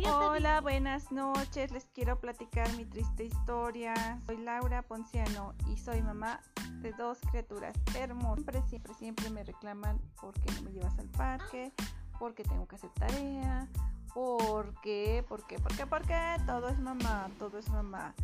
Hola, buenas noches. Les quiero platicar mi triste historia. Soy Laura Ponciano y soy mamá de dos criaturas hermosas. Siempre, siempre, siempre me reclaman porque no me llevas al parque, porque tengo que hacer tarea, porque, porque, porque, porque todo es mamá, todo es mamá.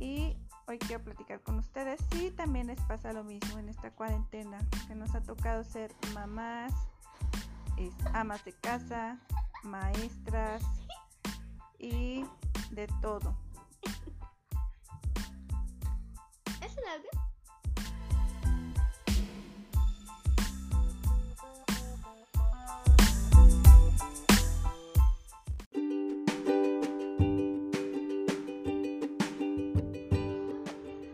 Y hoy quiero platicar con ustedes si también les pasa lo mismo en esta cuarentena, que nos ha tocado ser mamás, amas de casa, maestras de todo. ¿Es el audio?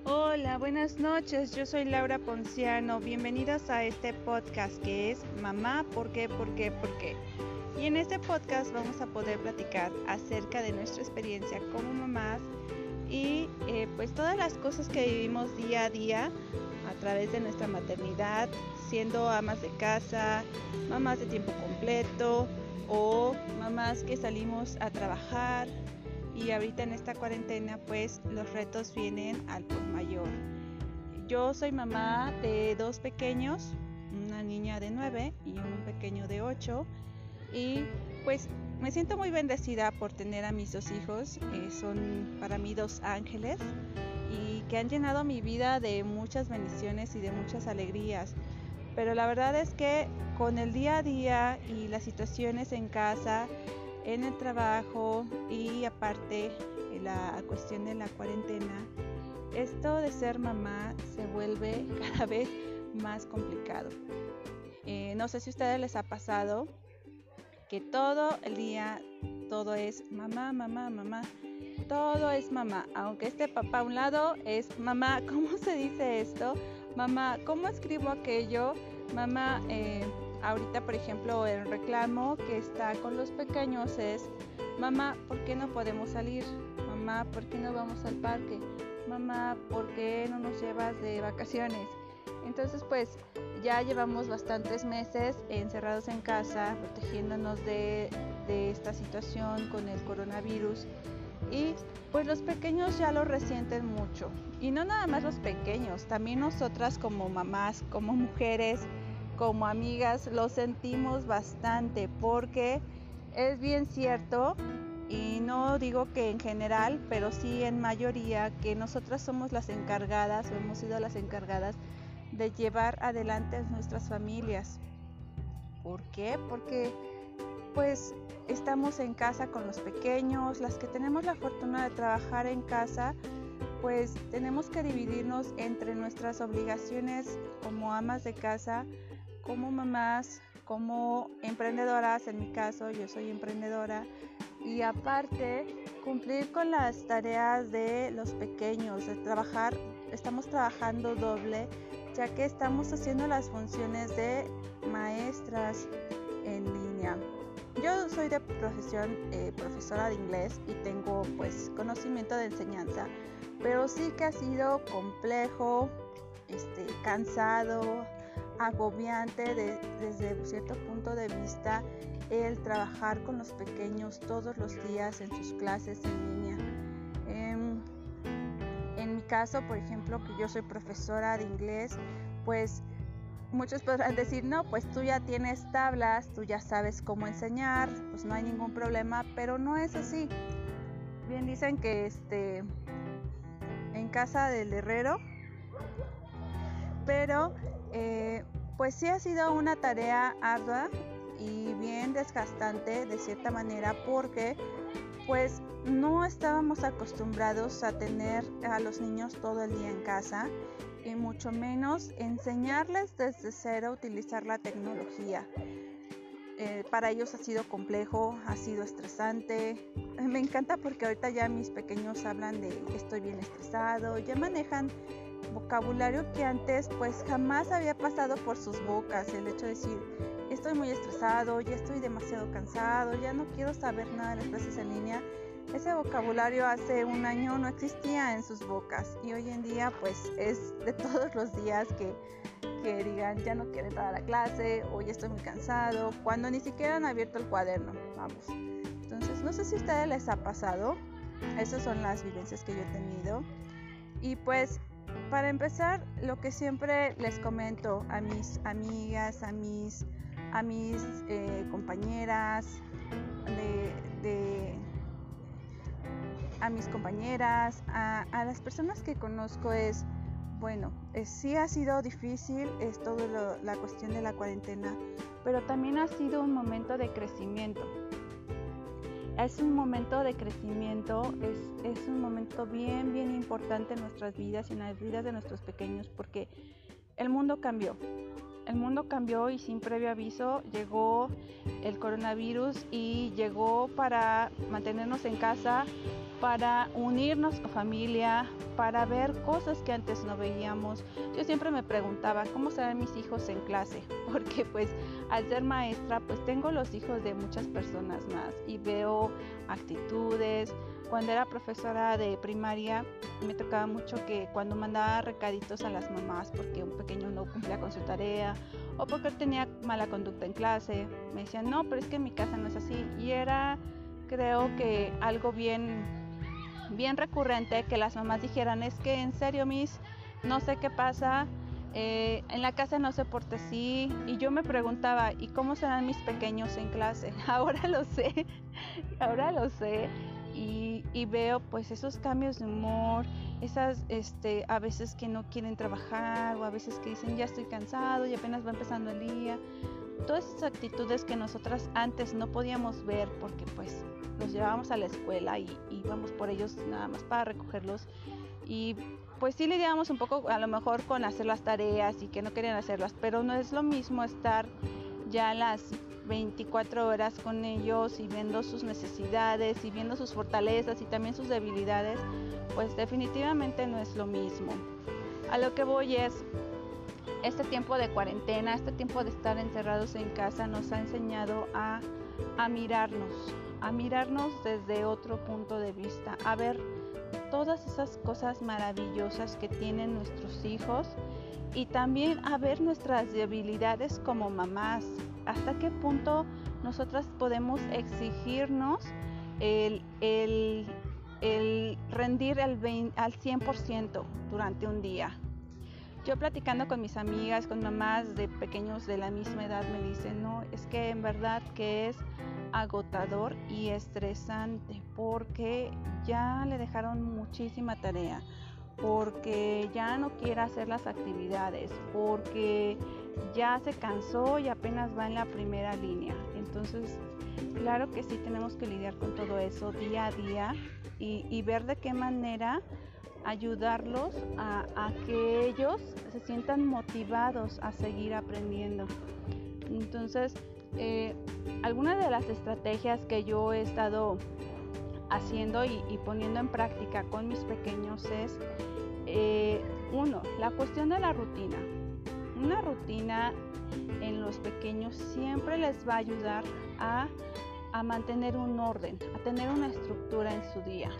Hola, buenas noches. Yo soy Laura Ponciano. Bienvenidos a este podcast que es Mamá, ¿por qué? ¿Por qué? ¿Por qué? Y en este podcast vamos a poder platicar acerca de nuestra experiencia como mamás y eh, pues todas las cosas que vivimos día a día a través de nuestra maternidad, siendo amas de casa, mamás de tiempo completo o mamás que salimos a trabajar y ahorita en esta cuarentena pues los retos vienen al por mayor. Yo soy mamá de dos pequeños, una niña de 9 y un pequeño de 8 y pues me siento muy bendecida por tener a mis dos hijos, eh, son para mí dos ángeles y que han llenado mi vida de muchas bendiciones y de muchas alegrías. Pero la verdad es que con el día a día y las situaciones en casa, en el trabajo y aparte la cuestión de la cuarentena, esto de ser mamá se vuelve cada vez más complicado. Eh, no sé si a ustedes les ha pasado, que todo el día, todo es mamá, mamá, mamá. Todo es mamá. Aunque este papá a un lado es mamá, ¿cómo se dice esto? Mamá, ¿cómo escribo aquello? Mamá, eh, ahorita por ejemplo el reclamo que está con los pequeños es, mamá, ¿por qué no podemos salir? Mamá, ¿por qué no vamos al parque? Mamá, ¿por qué no nos llevas de vacaciones? Entonces pues ya llevamos bastantes meses encerrados en casa, protegiéndonos de, esta situación con el coronavirus y pues los pequeños ya lo resienten mucho. Y no nada más los pequeños, también nosotras como mamás, como mujeres, como amigas, lo sentimos bastante porque es bien cierto y no digo que en general, pero sí en mayoría que nosotras somos las encargadas o hemos sido las encargadas de llevar adelante nuestras familias. ¿Por qué? Porque pues estamos en casa con los pequeños, las que tenemos la fortuna de trabajar en casa, pues tenemos que dividirnos entre nuestras obligaciones como amas de casa, como mamás, como emprendedoras, en mi caso yo soy emprendedora, y aparte cumplir con las tareas de los pequeños, de trabajar, estamos trabajando doble ya que estamos haciendo las funciones de maestras en línea. Yo soy de profesión eh, profesora de inglés y tengo pues conocimiento de enseñanza, pero sí que ha sido complejo, este, cansado, agobiante desde cierto punto de vista el trabajar con los pequeños todos los días en sus clases en línea. Caso, por ejemplo, que yo soy profesora de inglés, pues muchos podrán decir, no, pues tú ya tienes tablas, tú ya sabes cómo enseñar, pues no hay ningún problema, pero no es así. Bien dicen que este en casa del herrero, pero eh, pues sí ha sido una tarea ardua y bien desgastante de cierta manera porque pues no estábamos acostumbrados a tener a los niños todo el día en casa y mucho menos enseñarles desde cero a utilizar la tecnología. Eh, para ellos ha sido complejo, ha sido estresante. Me encanta porque ahorita ya mis pequeños hablan de estoy bien estresado, ya manejan vocabulario que antes pues jamás había pasado por sus bocas. El hecho de decir estoy muy estresado, ya estoy demasiado cansado, ya no quiero saber nada de las clases en línea. Ese vocabulario hace un año no existía en sus bocas y hoy en día pues es de todos los días que, que digan ya no quiero entrar a la clase o ya estoy muy cansado, cuando ni siquiera han abierto el cuaderno, vamos. Entonces, no sé si a ustedes les ha pasado. Esas son las vivencias que yo he tenido. Y pues, para empezar, lo que siempre les comento a mis amigas, a mis, a mis eh, compañeras, de, a mis compañeras, a, las personas que conozco es, bueno, sí ha sido difícil, es toda la cuestión de la cuarentena, pero también ha sido un momento de crecimiento. Es un momento de crecimiento, es, es un momento bien, bien importante en nuestras vidas y en las vidas de nuestros pequeños porque el mundo cambió. El mundo cambió y sin previo aviso llegó el coronavirus y llegó para mantenernos en casa, para unirnos familia, para ver cosas que antes no veíamos. Yo siempre me preguntaba cómo serán mis hijos en clase, porque pues al ser maestra pues tengo los hijos de muchas personas más y veo actitudes. Cuando era profesora de primaria me tocaba mucho que cuando mandaba recaditos a las mamás porque un pequeño no cumplía con su tarea o porque tenía mala conducta en clase, me decían, no, pero es que en mi casa no es así. Y era creo que algo bien bien recurrente que las mamás dijeran, es que en serio, mis, no sé qué pasa, eh, en la casa no se porta así. Y yo me preguntaba, ¿y cómo serán mis pequeños en clase? Ahora lo sé, ahora lo sé. Y, y, veo pues esos cambios de humor, esas este, a veces que no quieren trabajar o a veces que dicen ya estoy cansado y apenas va empezando el día. Todas esas actitudes que nosotras antes no podíamos ver porque pues los llevábamos a la escuela y íbamos por ellos nada más para recogerlos y pues sí lidiábamos un poco a lo mejor con hacer las tareas y que no querían hacerlas, pero no es lo mismo estar ya las 24 horas con ellos y viendo sus necesidades y viendo sus fortalezas y también sus debilidades, pues definitivamente no es lo mismo. A lo que voy es, este tiempo de cuarentena, este tiempo de estar encerrados en casa nos ha enseñado a, mirarnos, a mirarnos desde otro punto de vista, a ver todas esas cosas maravillosas que tienen nuestros hijos y también a ver nuestras debilidades como mamás, hasta qué punto nosotras podemos exigirnos el, rendir al, al 100% durante un día. Yo platicando con mis amigas, con mamás de pequeños de la misma edad, me dicen, no, es que en verdad que es agotador y estresante porque ya le dejaron muchísima tarea, porque ya no quiere hacer las actividades, porque ya se cansó y apenas va en la primera línea. Entonces, claro que sí tenemos que lidiar con todo eso día a día y, ver de qué manera ayudarlos a, que ellos se sientan motivados a seguir aprendiendo. Entonces, eh, algunas de las estrategias que yo he estado haciendo y, poniendo en práctica con mis pequeños es, eh, uno, la cuestión de la rutina. Una rutina en los pequeños siempre les va a ayudar a mantener un orden, a tener una estructura en su día.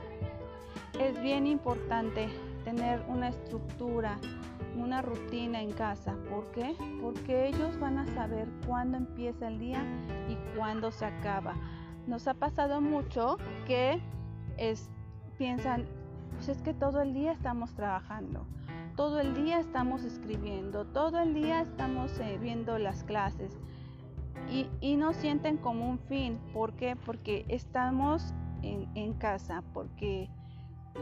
Es bien importante tener una estructura una rutina en casa. ¿Por qué? Porque ellos van a saber cuándo empieza el día y cuándo se acaba. Nos ha pasado mucho que piensan, pues es que todo el día estamos trabajando, todo el día estamos escribiendo, todo el día estamos eh, viendo las clases y, y no sienten como un fin. ¿Por qué? Porque estamos en, en casa, porque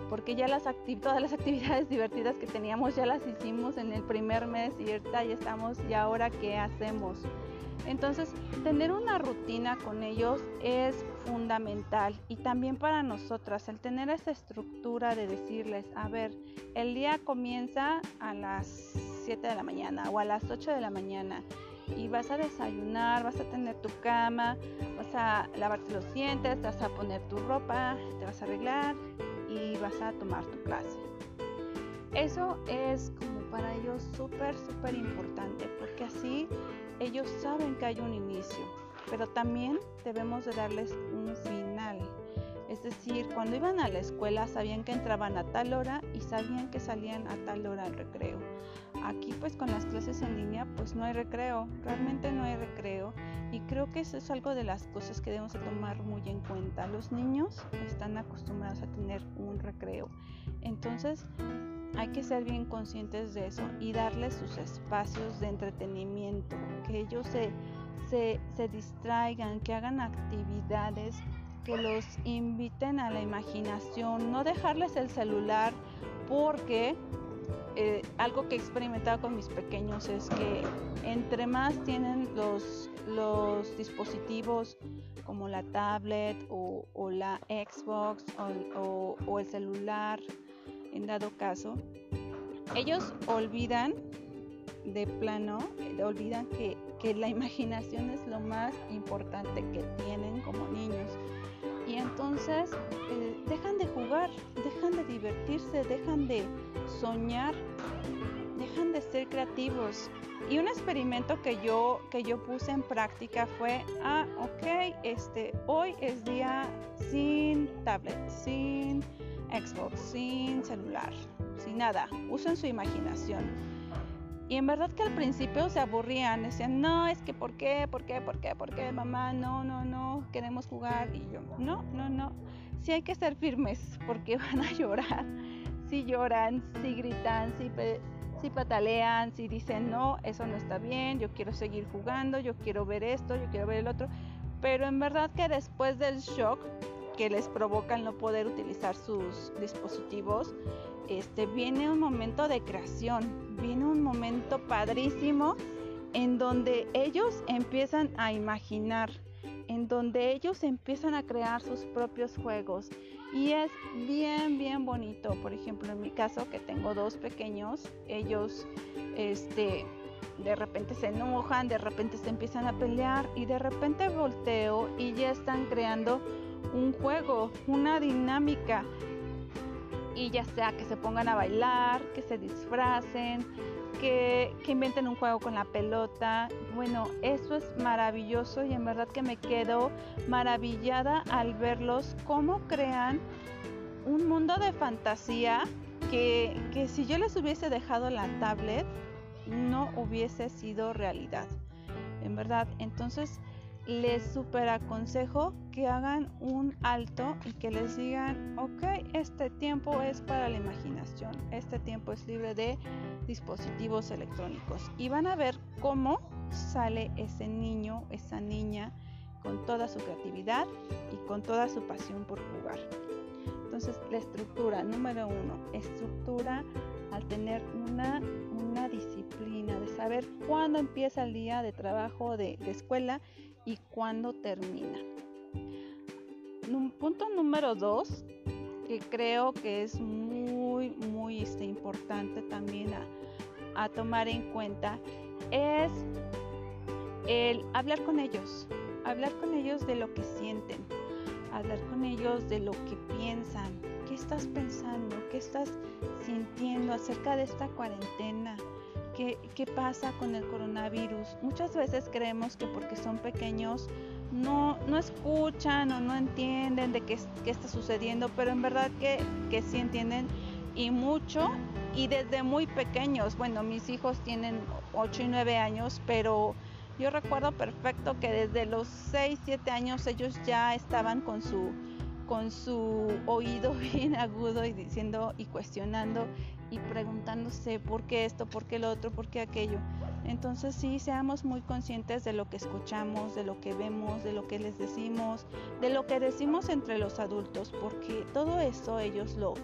porque ya las todas las actividades divertidas que teníamos ya las hicimos en el primer mes y ahorita ya estamos, y ahora qué hacemos. Entonces, tener una rutina con ellos es fundamental y también para nosotras, el tener esa estructura de decirles, a ver, el día comienza a las 7 de la mañana o a las 8 de la mañana y vas a desayunar, vas a tener tu cama, vas a lavarte los dientes, te vas a poner tu ropa, te vas a arreglar vas a tomar tu clase. Eso es como para ellos súper, súper importante porque así ellos saben que hay un inicio, pero también debemos de darles un final. Es decir, cuando iban a la escuela sabían que entraban a tal hora y sabían que salían a tal hora al recreo. Aquí pues con las clases en línea pues no hay recreo, realmente no hay recreo y creo que eso es algo de las cosas que debemos de tomar muy en cuenta. Los niños están acostumbrados a tener un recreo, entonces hay que ser bien conscientes de eso y darles sus espacios de entretenimiento, que ellos se, se, se distraigan, que hagan actividades que los inviten a la imaginación, no dejarles el celular porque eh, algo que he experimentado con mis pequeños es que entre más tienen los, dispositivos como la tablet o, la Xbox o, el celular, en dado caso, ellos olvidan de plano, olvidan que, que la imaginación es lo más importante que tienen como niños. Y entonces eh, dejan de jugar, dejan de divertirse, dejan de soñar, dejan de ser creativos. Y un experimento que yo, que yo puse en práctica fue, ah, ok, este, hoy es día sin tablet, sin Xbox, sin celular, sin nada. Usen su imaginación y en verdad que al principio se aburrían, decían, no, es que ¿por qué? ¿Por qué? ¿Por qué? ¿Por qué? Mamá, no, no, no, queremos jugar. Y yo, no, no, no. Sí hay que ser firmes porque van a llorar. Si lloran, si gritan, si, si patalean, si dicen, no, eso no está bien, yo quiero seguir jugando, yo quiero ver esto, yo quiero ver el otro. Pero en verdad que después del shock que les provoca el no poder utilizar sus dispositivos, este, viene un momento de creación, viene un momento padrísimo en donde ellos empiezan a imaginar, en donde ellos empiezan a crear sus propios juegos. Y es bien, bien bonito. Por ejemplo, en mi caso, que tengo dos pequeños, ellos, este, de repente se enojan, de repente se empiezan a pelear y de repente volteo y ya están creando un juego, una dinámica y ya sea que se pongan a bailar, que se disfracen, que, inventen un juego con la pelota. Bueno, eso es maravilloso y en verdad que me quedo maravillada al verlos cómo crean un mundo de fantasía que, que si yo les hubiese dejado la tablet no hubiese sido realidad. En verdad, entonces les super aconsejo que hagan un alto y que les digan, ok, este tiempo es para la imaginación, este tiempo es libre de dispositivos electrónicos. Y van a ver cómo sale ese niño, esa niña, con toda su creatividad y con toda su pasión por jugar. Entonces, la estructura, número uno, estructura al tener una, una disciplina, de saber cuándo empieza el día de trabajo, de, de escuela y cuándo termina. Punto número dos, que creo que es muy, muy este, importante también a, a tomar en cuenta, es el hablar con ellos, hablar con ellos de lo que sienten, hablar con ellos de lo que piensan, qué estás pensando, qué estás sintiendo acerca de esta cuarentena, qué, pasa con el coronavirus. Muchas veces creemos que porque son pequeños no, no escuchan o no entienden de qué, qué está sucediendo, pero en verdad que, que sí entienden y mucho y desde muy pequeños. Bueno, mis hijos tienen 8 y 9 años, pero yo recuerdo perfecto que desde los 6, 7 años ellos ya estaban con su con su oído bien agudo y diciendo y cuestionando y preguntándose por qué esto, por qué lo otro, por qué aquello. Entonces sí, seamos muy conscientes de lo que escuchamos, de lo que vemos, de lo que les decimos, de lo que decimos entre los adultos, porque todo eso ellos lo,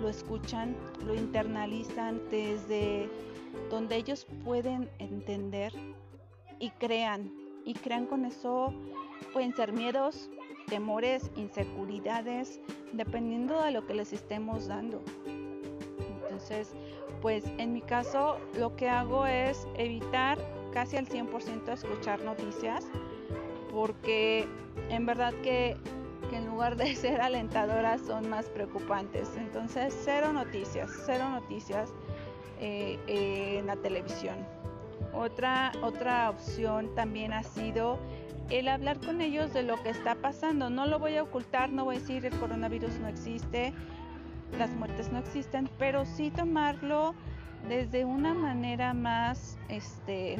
lo escuchan, lo internalizan desde donde ellos pueden entender y crean. Y crean con eso, pueden ser miedos, temores, inseguridades, dependiendo de lo que les estemos dando. Entonces, pues en mi caso lo que hago es evitar casi al 100% escuchar noticias porque en verdad que, en lugar de ser alentadoras son más preocupantes. Entonces, cero noticias, cero noticias eh, en la televisión. Otra, otra opción también ha sido el hablar con ellos de lo que está pasando. No lo voy a ocultar, no voy a decir el coronavirus no existe, las muertes no existen, pero sí tomarlo desde una manera más, este,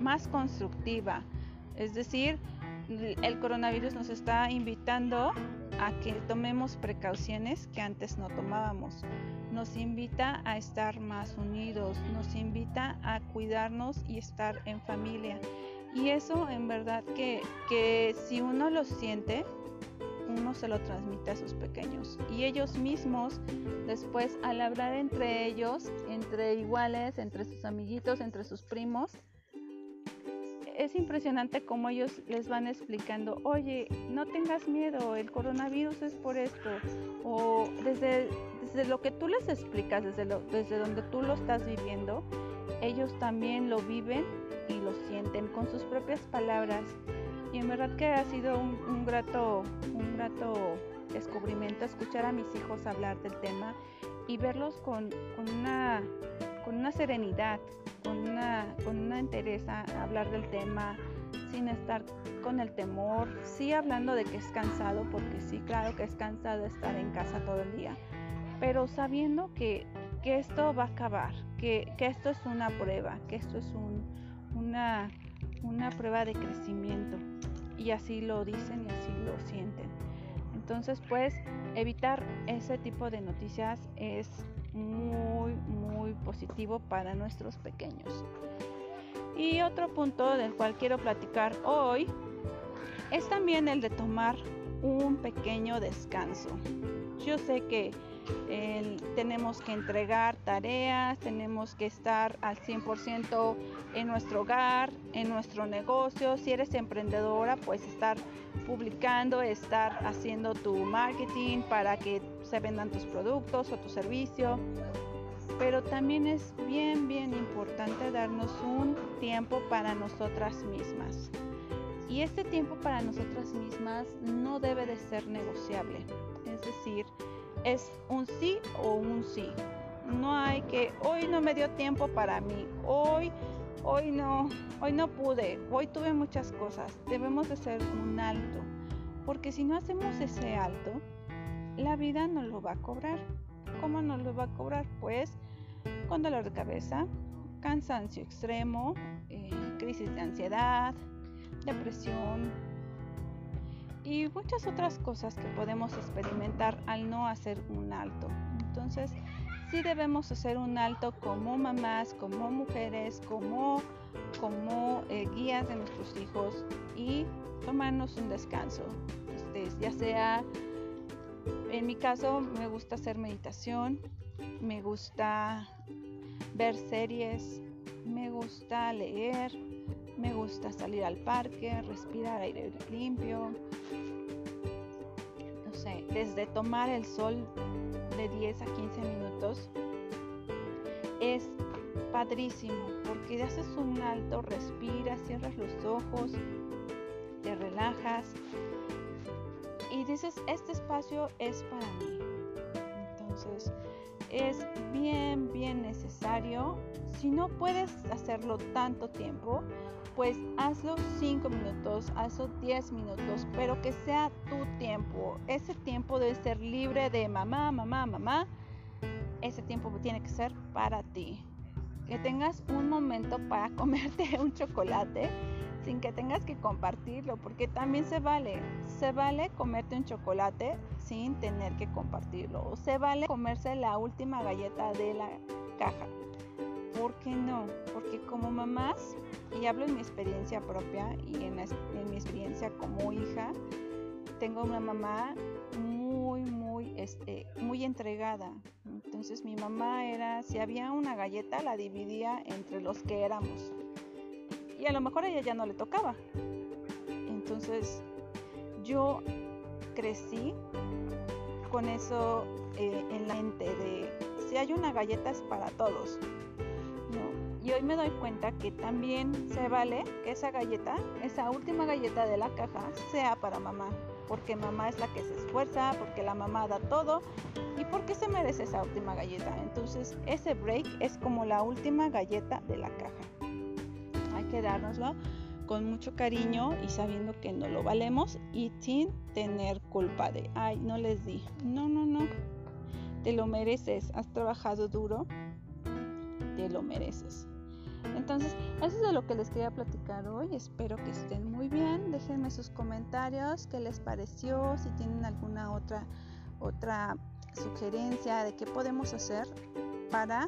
más constructiva. Es decir, el coronavirus nos está invitando a que tomemos precauciones que antes no tomábamos. Nos invita a estar más unidos, nos invita a cuidarnos y estar en familia. Y eso en verdad que, que si uno lo siente, uno se lo transmite a sus pequeños. Y ellos mismos, después al hablar entre ellos, entre iguales, entre sus amiguitos, entre sus primos, es impresionante cómo ellos les van explicando, oye, no tengas miedo, el coronavirus es por esto. O desde, desde lo que tú les explicas, desde, desde donde tú lo estás viviendo, ellos también lo viven y lo sienten con sus propias palabras. Y en verdad que ha sido un, grato, un grato descubrimiento escuchar a mis hijos hablar del tema y verlos con, con una con una serenidad, con una, con una interés a hablar del tema, sin estar con el temor, sí hablando de que es cansado, porque sí, claro que es cansado estar en casa todo el día, pero sabiendo que, que esto va a acabar, que, que, esto es una prueba, que esto es un, una, una prueba de crecimiento, y así lo dicen y así lo sienten. Entonces, pues, evitar ese tipo de noticias es muy, muy positivo para nuestros pequeños. Y otro punto del cual quiero platicar hoy es también el de tomar un pequeño descanso. Yo sé que tenemos que entregar tareas, tenemos que estar al 100% en nuestro hogar, en nuestro negocio. Si eres emprendedora, pues estar publicando, estar haciendo tu marketing para que se vendan tus productos o tu servicio. Pero también es bien, bien importante darnos un tiempo para nosotras mismas. Y este tiempo para nosotras mismas no debe de ser negociable. Es decir, es un sí o un sí. No hay que, hoy no me dio tiempo para mí, hoy, hoy no, hoy no pude, hoy tuve muchas cosas. Debemos de hacer un alto, porque si no hacemos ese alto, la vida nos lo va a cobrar. ¿Cómo nos lo va a cobrar? Pues con dolor de cabeza, cansancio extremo, eh, crisis de ansiedad, depresión, y muchas otras cosas que podemos experimentar al no hacer un alto. Entonces, sí debemos hacer un alto como mamás, como mujeres, como, como eh, guías de nuestros hijos y tomarnos un descanso. Este, ya sea, en mi caso, me gusta hacer meditación, me gusta ver series, me gusta leer, me gusta salir al parque, respirar aire limpio. No sé, desde tomar el sol de 10 a 15 minutos es padrísimo porque haces un alto, respiras, cierras los ojos, te relajas y dices, este espacio es para mí. Entonces, es bien, bien necesario. Si no puedes hacerlo tanto tiempo, pues hazlo 5 minutos, hazlo 10 minutos, pero que sea tu tiempo. Ese tiempo debe ser libre de mamá, mamá, mamá. Ese tiempo tiene que ser para ti. Que tengas un momento para comerte un chocolate sin que tengas que compartirlo, porque también se vale. Se vale comerte un chocolate sin tener que compartirlo. O se vale comerse la última galleta de la caja. ¿Por qué no? Porque como mamás, y hablo en mi experiencia propia y en, mi experiencia como hija, tengo una mamá muy, muy, este, muy entregada. Entonces mi mamá era, si había una galleta, la dividía entre los que éramos. Y a lo mejor a ella ya no le tocaba. Entonces yo crecí con eso eh, en la mente de si hay una galleta es para todos. Y hoy me doy cuenta que también se vale que esa galleta, esa última galleta de la caja, sea para mamá. Porque mamá es la que se esfuerza, porque la mamá da todo y porque se merece esa última galleta. Entonces ese break es como la última galleta de la caja. Hay que dárnoslo con mucho cariño y sabiendo que no lo valemos y sin tener culpa de, ay, no les di. No, no, no. Te lo mereces, has trabajado duro te lo mereces. Entonces, eso es de lo que les quería platicar hoy. Espero que estén muy bien. Déjenme sus comentarios, qué les pareció, si tienen alguna otra otra sugerencia de qué podemos hacer para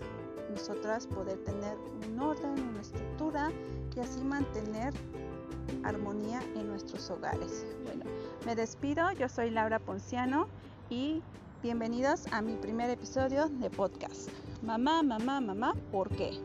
nosotras poder tener un orden, una estructura y así mantener armonía en nuestros hogares. Bueno, me despido, yo soy Laura Ponciano y bienvenidos a mi primer episodio de podcast. Mamá, mamá, mamá, ¿por qué?